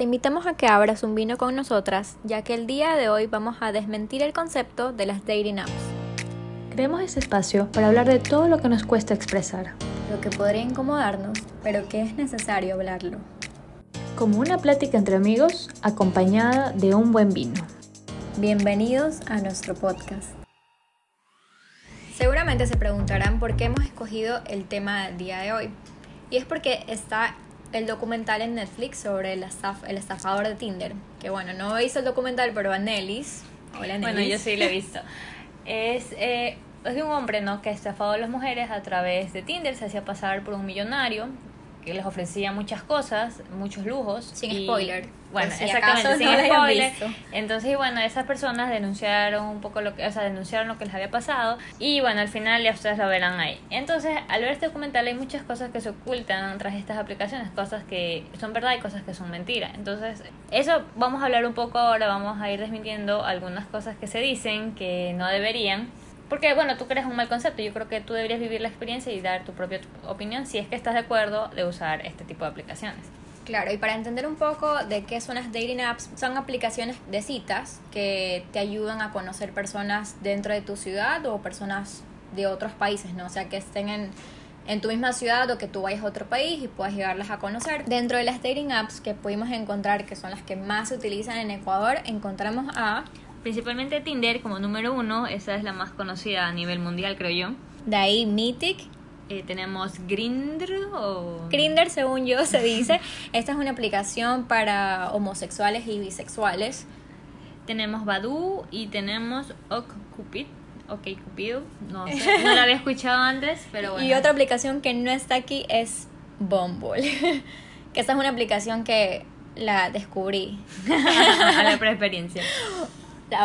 Te invitamos a que abras un vino con nosotras, ya que el día de hoy vamos a desmentir el concepto de las dating apps. Creemos ese espacio para hablar de todo lo que nos cuesta expresar. Lo que podría incomodarnos, pero que es necesario hablarlo. Como una plática entre amigos acompañada de un buen vino. Bienvenidos a nuestro podcast. Seguramente se preguntarán por qué hemos escogido el tema del día de hoy. Y es porque está el documental en Netflix sobre el, el estafador de Tinder. Que bueno, no hizo el documental, pero a Nellis. Hola, Nellis. Bueno, yo sí lo he visto. es, eh, es de un hombre, ¿no? Que estafado a las mujeres a través de Tinder. Se hacía pasar por un millonario que les ofrecía muchas cosas, muchos lujos. Sin spoiler. Bueno, exactamente, sin spoiler. Entonces, bueno, esas personas denunciaron un poco lo que, o sea, denunciaron lo que les había pasado. Y bueno, al final ya ustedes lo verán ahí. Entonces, al ver este documental hay muchas cosas que se ocultan tras estas aplicaciones, cosas que son verdad y cosas que son mentira. Entonces, eso vamos a hablar un poco ahora, vamos a ir desmintiendo algunas cosas que se dicen que no deberían porque, bueno, tú crees un mal concepto. Yo creo que tú deberías vivir la experiencia y dar tu propia opinión si es que estás de acuerdo de usar este tipo de aplicaciones. Claro, y para entender un poco de qué son las dating apps, son aplicaciones de citas que te ayudan a conocer personas dentro de tu ciudad o personas de otros países, ¿no? O sea, que estén en, en tu misma ciudad o que tú vayas a otro país y puedas llegarlas a conocer. Dentro de las dating apps que pudimos encontrar, que son las que más se utilizan en Ecuador, encontramos a Principalmente Tinder como número uno, esa es la más conocida a nivel mundial, creo yo. De ahí Mythic. Eh, tenemos Grindr o... Grindr, según yo, se dice. Esta es una aplicación para homosexuales y bisexuales. Tenemos Badoo y tenemos OkCupid. Ok, Cupido, no sé, no la había escuchado antes, pero bueno. Y otra aplicación que no está aquí es Bumble, que esta es una aplicación que la descubrí. a la preexperiencia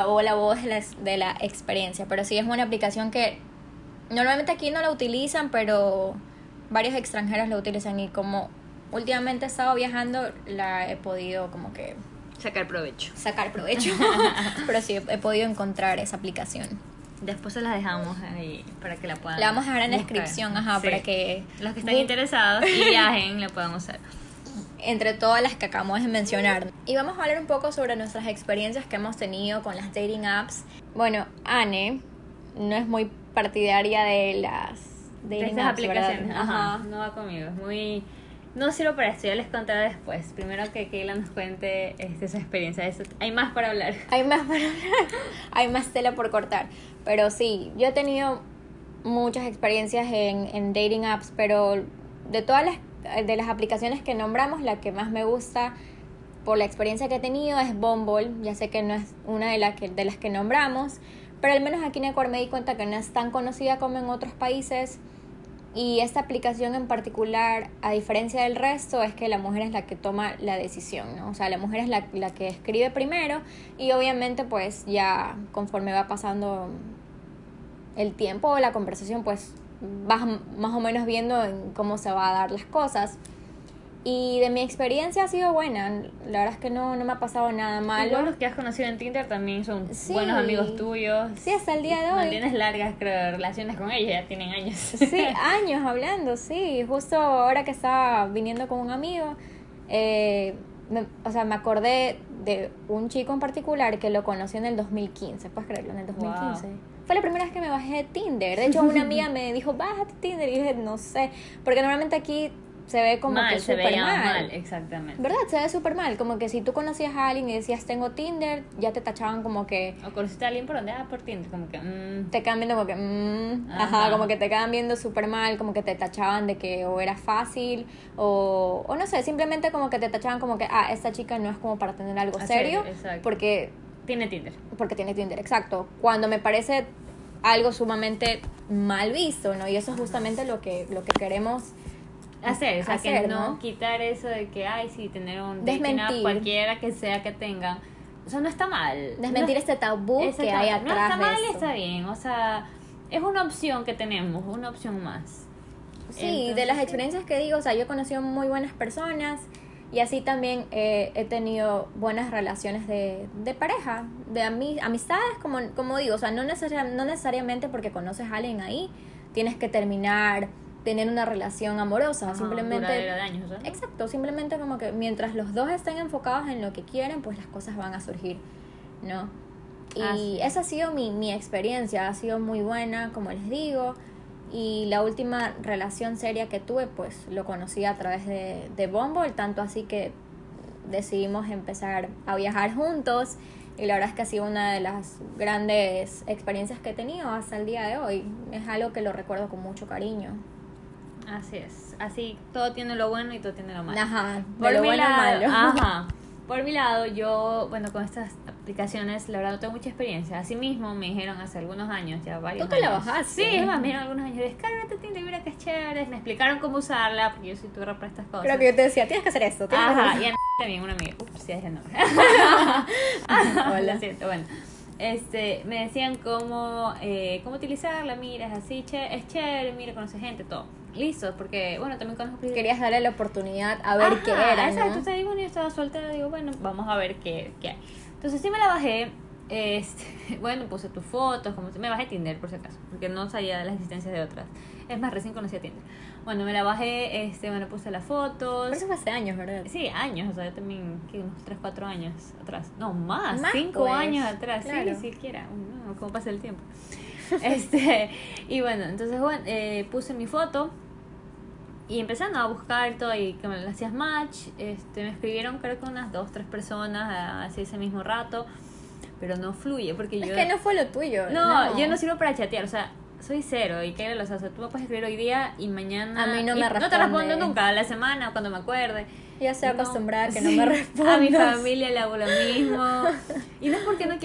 o la voz de la, de la experiencia. Pero sí es una aplicación que normalmente aquí no la utilizan, pero varios extranjeros la utilizan y como últimamente he estado viajando, la he podido como que... Sacar provecho. Sacar provecho. pero sí, he podido encontrar esa aplicación. Después se la dejamos ahí para que la puedan. La vamos a dejar en la descripción, ajá, para que los que estén interesados y viajen la puedan usar entre todas las que acabamos de mencionar. Y vamos a hablar un poco sobre nuestras experiencias que hemos tenido con las dating apps. Bueno, Anne no es muy partidaria de las dating apps, aplicaciones. Ajá, no va conmigo. Es muy no sirvo para esto, ya les contaré después. Primero que Keila nos cuente este, esa experiencia. hay más para hablar. Hay más para hablar. hay más tela por cortar. Pero sí, yo he tenido muchas experiencias en, en dating apps, pero de todas las de las aplicaciones que nombramos, la que más me gusta por la experiencia que he tenido es Bumble. Ya sé que no es una de, las que, de las que nombramos, pero al menos aquí en Ecuador me di cuenta que no es tan conocida como en otros países. Y esta aplicación en particular, a diferencia del resto, es que la mujer es la que toma la decisión, ¿no? O sea, la mujer es la, la que escribe primero y obviamente pues ya conforme va pasando el tiempo o la conversación, pues vas más o menos viendo cómo se va a dar las cosas. Y de mi experiencia ha sido buena. La verdad es que no, no me ha pasado nada malo. los que has conocido en Tinder también son buenos amigos tuyos. Sí, hasta el día de hoy. Tienes largas relaciones con ellos, ya tienen años. Sí, años hablando, sí. Justo ahora que estaba viniendo con un amigo, eh, o sea, me acordé de un chico en particular que lo conocí en el 2015. ¿Puedes creerlo? En el 2015. Fue la primera vez que me bajé de Tinder. De hecho, una amiga me dijo, bájate Tinder. Y dije, no sé. Porque normalmente aquí se ve como que súper mal. mal. Exactamente. ¿Verdad? Se ve súper mal. Como que si tú conocías a alguien y decías, tengo Tinder, ya te tachaban como que... O conociste a alguien por donde, ah, por Tinder. Como que, mm. Te quedan viendo como que, mm, ajá. como que te quedan viendo súper mal, como que te tachaban de que o era fácil, o, o no sé, simplemente como que te tachaban como que, ah, esta chica no es como para tener algo serio. Exacto. Porque tiene Tinder. Porque tiene Tinder, exacto. Cuando me parece algo sumamente mal visto, ¿no? Y eso es justamente lo que, lo que queremos hacer, o sea, que no, quitar eso de que, ay, sí, tener un Desmentir. cualquiera que sea que tengan. O sea, no está mal. Desmentir este tabú que hay atrás. No está mal y está bien. O sea, es una opción que tenemos, una opción más. Sí, de las experiencias que digo, o sea, yo he conocido muy buenas personas y así también eh, he tenido buenas relaciones de, de pareja, de amistades, como, como digo, o sea, no, no necesariamente porque conoces a alguien ahí, tienes que terminar tener una relación amorosa, Ajá, simplemente... de años, ¿no? Exacto, simplemente como que mientras los dos estén enfocados en lo que quieren, pues las cosas van a surgir, ¿no? Y esa ha sido mi, mi experiencia, ha sido muy buena, como les digo. Y la última relación seria que tuve, pues lo conocí a través de, de Bumble, tanto así que decidimos empezar a viajar juntos. Y la verdad es que ha sido una de las grandes experiencias que he tenido hasta el día de hoy. Es algo que lo recuerdo con mucho cariño. Así es. Así, todo tiene lo bueno y todo tiene lo malo. Ajá, Por lo mi bueno lado, malo. ajá. Por mi lado, yo, bueno, con estas aplicaciones, la verdad no tengo mucha experiencia. Asimismo, me dijeron hace algunos años, ya varios Tú te la bajaste. Sí, es más, me dijeron algunos años, descárgate Tinder, mira que es chévere. Me explicaron cómo usarla, porque yo soy turra para estas cosas. Creo que yo te decía, tienes que hacer esto. tienes que hacer Ajá, esto". y a también una amiga. Ups, sí, es el nombre. Hola. Lo siento, bueno. Este, me decían cómo, eh, cómo utilizarla, mira, es así, che, es chévere, mira, conoce gente, todo. Listo, porque, bueno, también conozco... Querías darle la oportunidad a ver Ajá, qué era, Exacto, ¿no? entonces, bueno, yo estaba soltera, digo, bueno, vamos a ver qué, qué hay. Entonces sí me la bajé, este, bueno, puse tus fotos, como me bajé Tinder por si acaso, porque no sabía de la existencia de otras. Es más, recién conocía Tinder. Bueno, me la bajé, este, bueno, puse las fotos. Pero eso fue hace años, ¿verdad? Sí, años, o sea, yo también, que unos 3, 4 años atrás. No, más, Más, 5 pues, años atrás, claro. sí, siquiera. No, cómo pasa el tiempo. este, y bueno, entonces, bueno, eh, puse mi foto y empezaron a buscar todo y que me le hacías match. Este, me escribieron creo que unas 2, 3 personas así ese mismo rato, pero no fluye porque Es yo... que no fue lo tuyo. No, yo no sirvo para chatear, o sea, soy cero y que o sea, tú me puedes escribir hoy día y mañana A mí no me No te responde. respondo nunca, a la semana o cuando me acuerde. Ya No, a que no me A mi familia le hago lo mismo.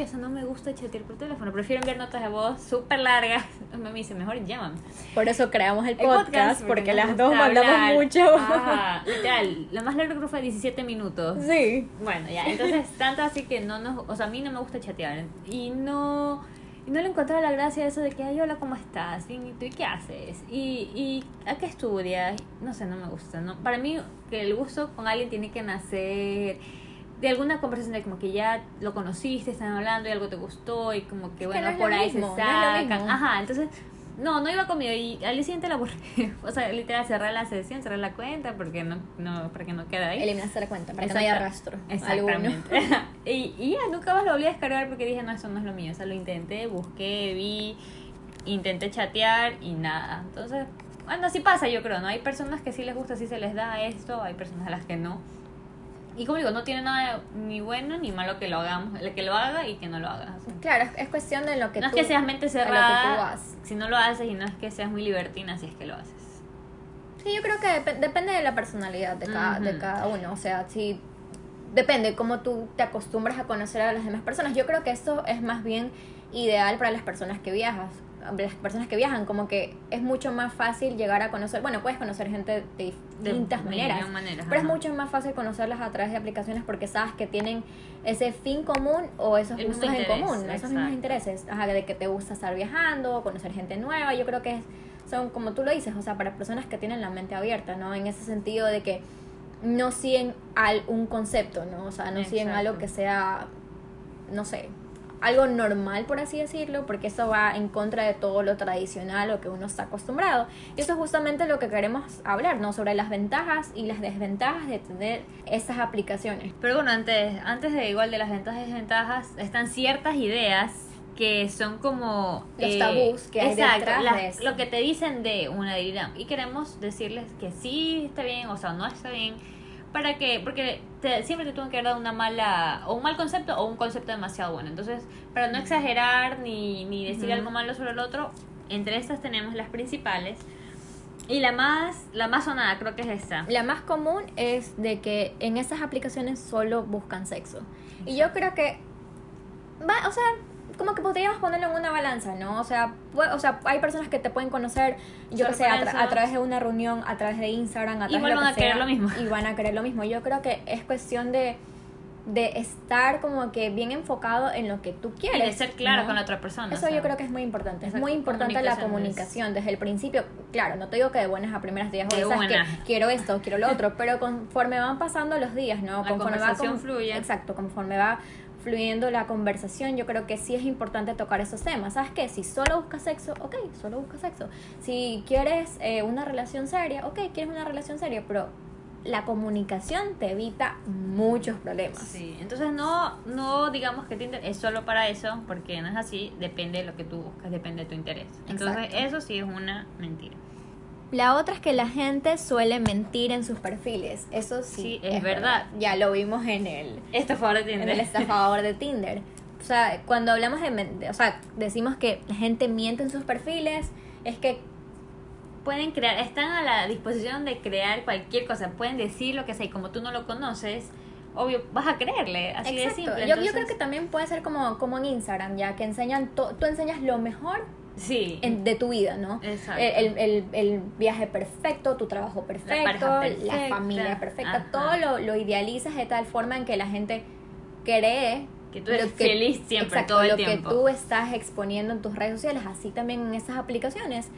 Y no es porque no me gusta chatear por teléfono, prefiero enviar notas de voz súper largas. Me dice, mejor llámame. Por eso creamos el El podcast, porque, nos las dos mandamos hablar. mucho. Ajá, literal, la más creo que fue 17 minutos. Sí. Bueno, ya, entonces tanto así que no nos, o sea, a mí no me gusta chatear y no y no le encontraba la gracia eso de que, ay, hola, ¿cómo estás? ¿Y tú y qué haces? ¿Y, y a qué estudias? No sé, no me gusta, ¿no? Para mí que el gusto con alguien tiene que nacer de alguna conversación de como que ya lo conociste, están hablando y algo te gustó y como que, Es que bueno, no por ahí mismo, se sacan. Ajá, entonces... No, no iba conmigo y al día siguiente la borré. O sea, literal, cerré la sesión, cerré la cuenta porque no, no, para que no quede ahí. Eliminaste la cuenta para que no haya rastro. alguno. Exactamente. y, y ya, nunca más lo volví a descargar porque dije, no, eso no es lo mío. O sea, lo intenté, busqué, vi, intenté chatear y nada. Entonces, bueno, así pasa, yo creo, ¿no? Hay personas que sí les gusta, sí se les da esto, hay personas a las que no. Y como digo, no tiene nada ni bueno ni malo que lo hagamos, el que lo haga y que no lo haga. Claro, es- es cuestión de lo que no tú... es que seas mente cerrada, si no lo haces, y no es que seas muy libertina si es que lo haces. Sí, yo creo que dep- depende de la personalidad de cada, de cada uno. O sea, si depende cómo tú te acostumbras a conocer a las demás personas. Yo creo que esto es más bien ideal para las personas que viajas. Las personas que viajan, como que es mucho más fácil llegar a conocer. Bueno, puedes conocer gente de distintas maneras. maneras, Pero es mucho más fácil conocerlas a través de aplicaciones porque sabes que tienen ese fin común o esos El gustos en común, esos mismos intereses. Ajá, de que te gusta estar viajando, conocer gente nueva. Yo creo que es- son, como tú lo dices, o sea, para personas que tienen la mente abierta, ¿no? En ese sentido de que no siguen al, un concepto, ¿no? O sea, no siguen algo que sea, no sé, algo normal, por así decirlo, porque eso va en contra de todo lo tradicional o que uno está acostumbrado. Y eso es justamente lo que queremos hablar, ¿no? Sobre las ventajas y las desventajas de tener estas aplicaciones. Pero bueno, antes, antes de igual de las ventajas y desventajas, están ciertas ideas que son como Los tabús que hay exacto, detrás las- de eso. lo que te dicen de una deidad y queremos decirles que sí está bien o sea no está bien para que porque te- siempre te tuvo que dar una mala o un mal concepto o un concepto demasiado bueno. Entonces para no exagerar ni, ni decir algo malo sobre el otro entre estas tenemos las principales. Y la más la más sonada creo que es esta. La más común es de que en esas aplicaciones solo buscan sexo. Y yo creo que va, o sea, como que podríamos ponerlo en una balanza, ¿no? O sea, pu- o sea, hay personas que te pueden conocer, yo que sé, a, tra- a través de una reunión, a través de Instagram, a través Igual de lo van que a querer sea, lo mismo. Y van a querer lo mismo. Yo creo que es cuestión de de estar como que bien enfocado en lo que tú quieres. Y de ser claro ¿no? con la otra persona. Eso o sea, yo creo que es muy importante. Es muy importante la comunicación desde el principio. Claro, no te digo que de buenas a primeras días, De oye, ¿sabes qué? quiero esto, quiero lo otro, pero conforme van pasando los días, ¿no? La conforme conversación va fluye. Exacto, conforme va fluyendo la conversación, yo creo que sí es importante tocar esos temas. ¿Sabes qué? Si solo buscas sexo, ok, solo buscas sexo. Si quieres eh, una relación seria, ok, quieres una relación seria, pero la comunicación te evita muchos problemas. Sí, entonces no, no digamos que Tinder es solo para eso, porque no es así, depende de lo que tú buscas, depende de tu interés. Entonces Exacto. eso sí es una mentira. La otra es que la gente suele mentir en sus perfiles. Eso sí, Sí, es verdad. Ya lo vimos en el, fue de en Tinder. el estafador de Tinder. O sea, cuando hablamos de, de- o sea, decimos que la gente miente en sus perfiles, es que Pueden crear, están a la disposición de crear cualquier cosa, pueden decir lo que sea y como tú no lo conoces, obvio, vas a creerle, así de Exacto. simple. Yo, yo creo que también puede ser como, como en Instagram, ya que enseñan, to- tú enseñas lo mejor Sí, en- de tu vida, ¿no? Exacto. El, el, el- viaje perfecto, tu trabajo perfecto, la, perfecta. familia perfecta, Ajá. todo lo, lo idealizas de tal forma en que la gente cree Que tú eres feliz siempre, exacto, todo el lo tiempo. que tú estás exponiendo en tus redes sociales, así también en esas aplicaciones.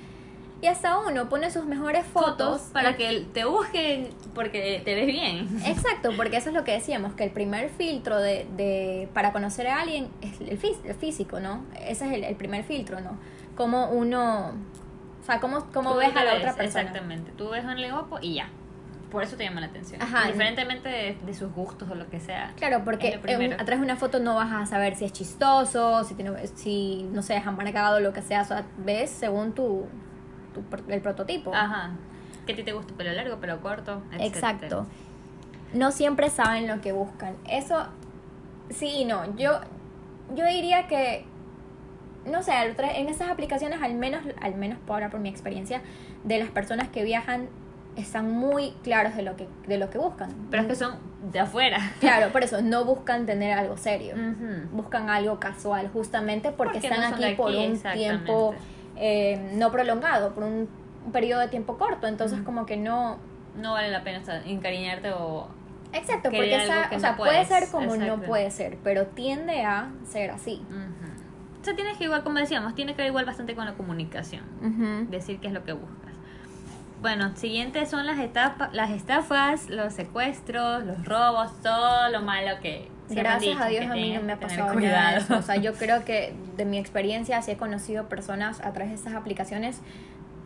Y hasta uno pone sus mejores fotos, fotos para que te busquen porque te ves bien. Exacto, porque eso es lo que decíamos, que el primer filtro de, de para conocer a alguien es el, el físico, ¿no? Ese es el, el primer filtro, ¿no? Cómo uno, o sea, cómo, cómo ves a la ves, otra persona. Exactamente, tú ves a un guapo y ya. Por eso te llama la atención. Ajá. Indiferentemente de, de sus gustos o lo que sea. Claro, porque Es lo en- primero. a través de una foto no vas a saber si es chistoso, si tiene, si no sé, es amargado, lo que sea, o sea, ves según tu, el prototipo. Ajá. Que a ti te gusta pelo largo, pelo corto. Exacto. No siempre saben lo que buscan. Eso, sí y no. Yo, yo diría que, no sé, en esas aplicaciones, al menos, al menos hablar por mi experiencia, de las personas que viajan, están muy claros de lo que, de lo que buscan. Pero es que son de afuera. Claro, por eso, no buscan tener algo serio. Buscan algo casual, justamente porque, Porque están no aquí, por un tiempo eh, no prolongado, por un, un periodo de tiempo corto. Entonces, como que no, No vale la pena encariñarte o... Exacto, porque esa, o no sea, puede ser como no puede ser, pero tiende a ser así. O sea, tienes que igual, como decíamos, tiene que ver igual bastante con la comunicación. Decir qué es lo que buscas. Bueno, siguientes son las, etapa, las estafas, los secuestros, los robos, todo lo malo que... Gracias dicho a Dios a mí no me ha pasado nada eso. O sea, yo creo que de mi experiencia, si he conocido personas a través de estas aplicaciones,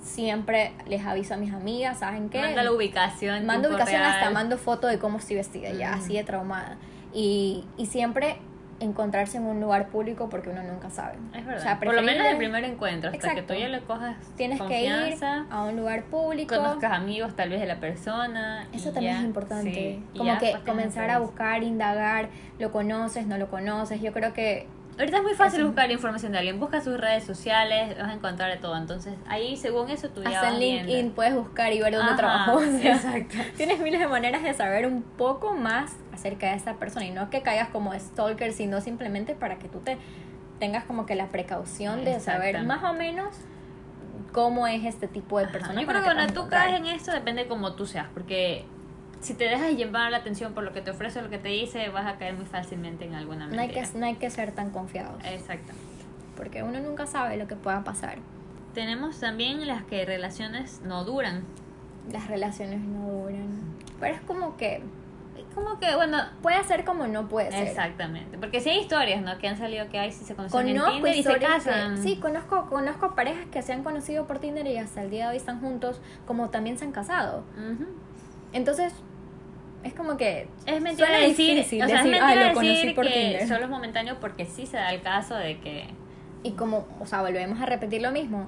siempre les aviso a mis amigas, ¿saben qué? Manda la ubicación. mando ubicación hasta real. mando foto de cómo estoy vestida, ya así de traumada. Y, y siempre encontrarse en un lugar público porque uno nunca sabe. Es verdad. O sea, Por lo menos el primer encuentro, hasta Exacto. que tú ya le cojas Tienes que ir a un lugar público. conozcas amigos tal vez de la persona. Eso también ya, es importante. sí, Como ya que comenzar a buscar, indagar, lo conoces, no lo conoces. Yo creo que Ahorita es muy fácil buscar información de alguien. Busca sus redes sociales, vas a encontrar de todo. Entonces, ahí, según eso, tú ya hasta vas en LinkedIn viendo. puedes buscar y ver dónde Ajá, trabajó. o sea, exacto. Tienes miles de maneras de saber un poco más acerca de esa persona y no que caigas como stalker, sino simplemente para que tú te tengas como que la precaución de saber más o menos cómo es este tipo de persona. Yo creo que cuando tú caes en esto depende de cómo tú seas. Porque si te dejas llevar la atención por lo que te ofrece o lo que te dice, vas a caer muy fácilmente en alguna no hay, mentira. que, no hay que ser tan confiados, Exacto. porque uno nunca sabe lo que pueda pasar. Tenemos también las que relaciones no duran. Las relaciones no duran. Pero es como que Como que, bueno, puede ser como no puede ser. exactamente. Porque si hay historias, ¿no? Que han salido que hay si se conocen en Conozco Tinder y se que- casan. sí, conozco, conozco parejas que se han conocido por Tinder y hasta el día de hoy están juntos, como también se han casado. Ujú. Entonces, es como que. Es mentira suena decir, difícil o sea, decir, es "Ah, mentira lo conocí decir por que Tinder". solo es momentáneo porque sí se da el caso de que Y como, o sea, volvemos a repetir lo mismo.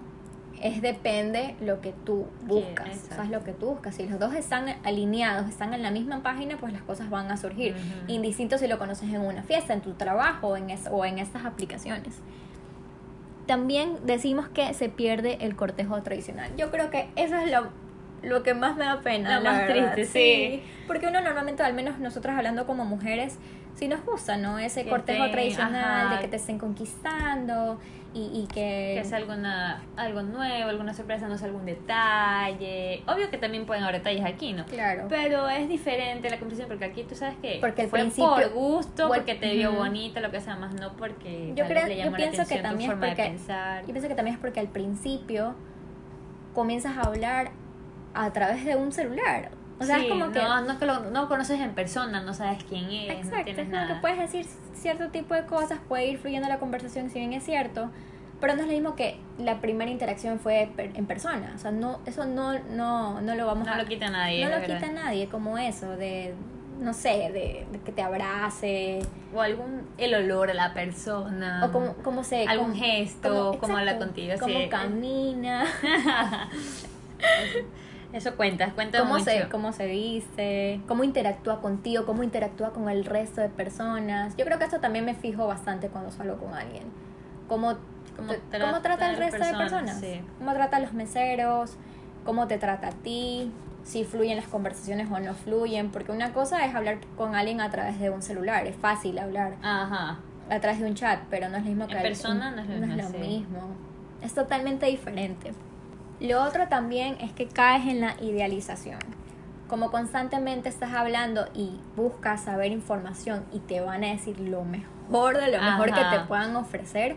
Es depende lo que tú buscas. o sea, es lo que tú buscas. Si los dos están alineados, están en la misma página, pues las cosas van a surgir. Ujú. Indistinto si lo conoces en una fiesta, en tu trabajo en es- o en estas aplicaciones. También decimos que se pierde el cortejo tradicional. Yo creo que eso es lo lo que más me da pena. Lo la más verdad, triste, sí. Porque uno normalmente, al menos nosotras hablando como mujeres, sí nos gusta, ¿no? Ese Que cortejo te- tradicional ajá. de que te estén conquistando y, y que... Que es alguna, algo nuevo, alguna sorpresa, no sé, algún detalle. Obvio que también pueden haber detalles aquí, ¿no? Claro. Pero es diferente la conversación porque aquí tú sabes que Porque al fue principio- por gusto, porque te vio bonita, lo que sea, más no porque Yo creo, le yo llamó la pienso que atención tu también es forma de porque pensar. yo pienso que también es porque al principio comienzas a hablar a través de un celular. O sea, Sí, es como que no, no, que lo, no lo conoces en persona, no sabes quién es, no Exacto, tienes es como nada. que puedes decir cierto tipo de cosas, puede ir fluyendo la conversación si bien es cierto, pero no es lo mismo que la primera interacción fue per- en persona, o sea, no eso no no no lo vamos No a lo quita nadie. no lo verdad. quita nadie como eso de no sé, de, de que te abrace O algún, el olor a la persona. o cómo, cómo se Algún cómo- gesto, habla exacto, contigo, cómo sí. camina, Eso cuenta, cuenta cómo mucho. se, cómo se viste, cómo interactúa contigo, cómo interactúa con el resto de personas. Yo creo que esto también me fijo bastante cuando salgo con alguien. Cómo, Cómo trata cómo trata el resto de personas, personas. sí. Cómo trata a los meseros, cómo te trata a ti, si fluyen las conversaciones o no fluyen. Porque una cosa es hablar con alguien a través de un celular, es fácil hablar Ajá. a través de un chat, pero no es lo mismo que En persona no es lo mismo, sí. mismo. Es totalmente diferente. Lo otro también es que caes en la idealización. Como constantemente estás hablando y buscas saber información y te van a decir lo mejor de lo mejor Ajá. que te puedan ofrecer,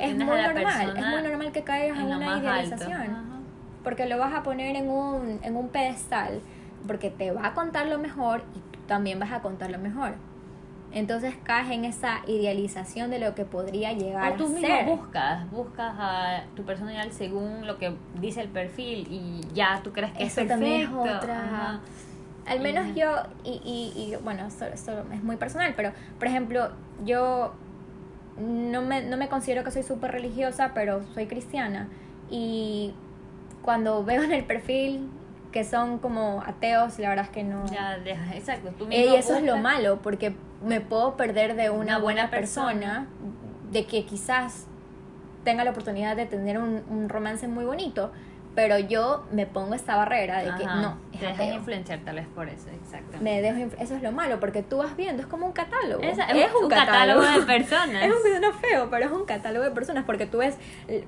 es muy normal. Es muy normal que caigas en, una idealización. Porque lo vas a poner en un, en un pedestal, porque te va a contar lo mejor y tú también vas a contar lo mejor. Entonces caes en esa idealización de lo que podría llegar O tú a mismo ser. buscas, buscas a tu persona ideal según lo que dice el perfil y ya tú crees que Eso es también es perfecto. otra. Ajá. Al menos yo, y, y, y bueno, esto, esto es muy personal, pero por ejemplo, yo no me, no me considero que soy súper religiosa, pero soy cristiana. Y cuando veo en el perfil que son como ateos, la verdad es que no. Ya exacto. Tú Eh, y eso es lo malo, porque me puedo perder de una, Una buena, buena persona, persona. de que quizás tenga la oportunidad de tener un, un romance muy bonito, pero yo me pongo esta barrera de que Ajá. no, es Te dejas ateo. influenciar tal vez por eso, exacto. Me dejo eso es lo malo, porque tú vas viendo, es como un catálogo. Esa- es un catálogo de personas. Es un video feo, pero es un catálogo de personas porque tú ves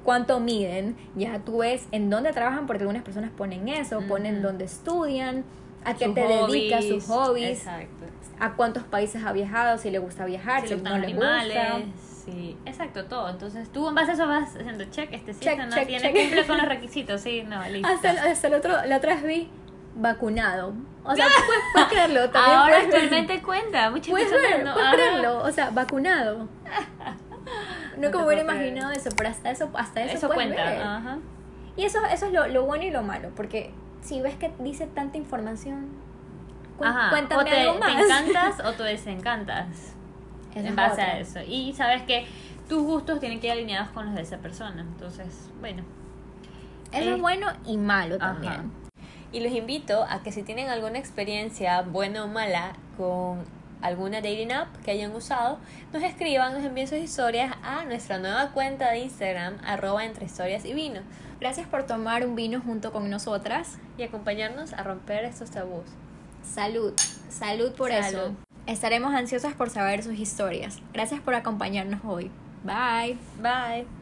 cuánto miden, ya tú ves en dónde trabajan, porque algunas personas ponen eso, ponen dónde estudian, a qué Sus te dedicas, sus hobbies, Exacto. a cuántos países ha viajado, si le gusta viajar, Si si, le no le gusta. Sí, exacto, todo. Entonces tú en base a eso vas haciendo check, este sí, Check, este no check, tiene, check. cumple con los requisitos, sí, no, listo. Hasta, hasta el otro, la otra vez vi vacunado. O sea, puedes, puedes creerlo, también Ahora puedes actualmente cuenta, muchas Puedes personas ver, no- puedes ajá. creerlo, o sea, vacunado. No te me hubiera creer. imaginado eso, pero hasta eso, hasta eso, Eso puedes cuenta, ver. ajá. Y eso, eso es lo, lo bueno y lo malo, porque si ves que dice tanta información, cu- Ajá. cuéntame o te, algo te encantas o te desencantas Esa en base otra. a eso. Y sabes que tus gustos tienen que ir alineados con los de esa persona. Entonces, bueno. Eso Eh, es bueno y malo Ajá. también. Y los invito a que si tienen alguna experiencia, buena o mala, con alguna dating app que hayan usado, nos escriban, nos envíen sus historias a nuestra nueva cuenta de Instagram, arroba entre historias y vino, Gracias por tomar un vino junto con nosotras. y acompañarnos a romper estos tabús. Salud, salud por Salud. eso. Estaremos ansiosas por saber sus historias. Gracias por acompañarnos hoy. Bye. Bye.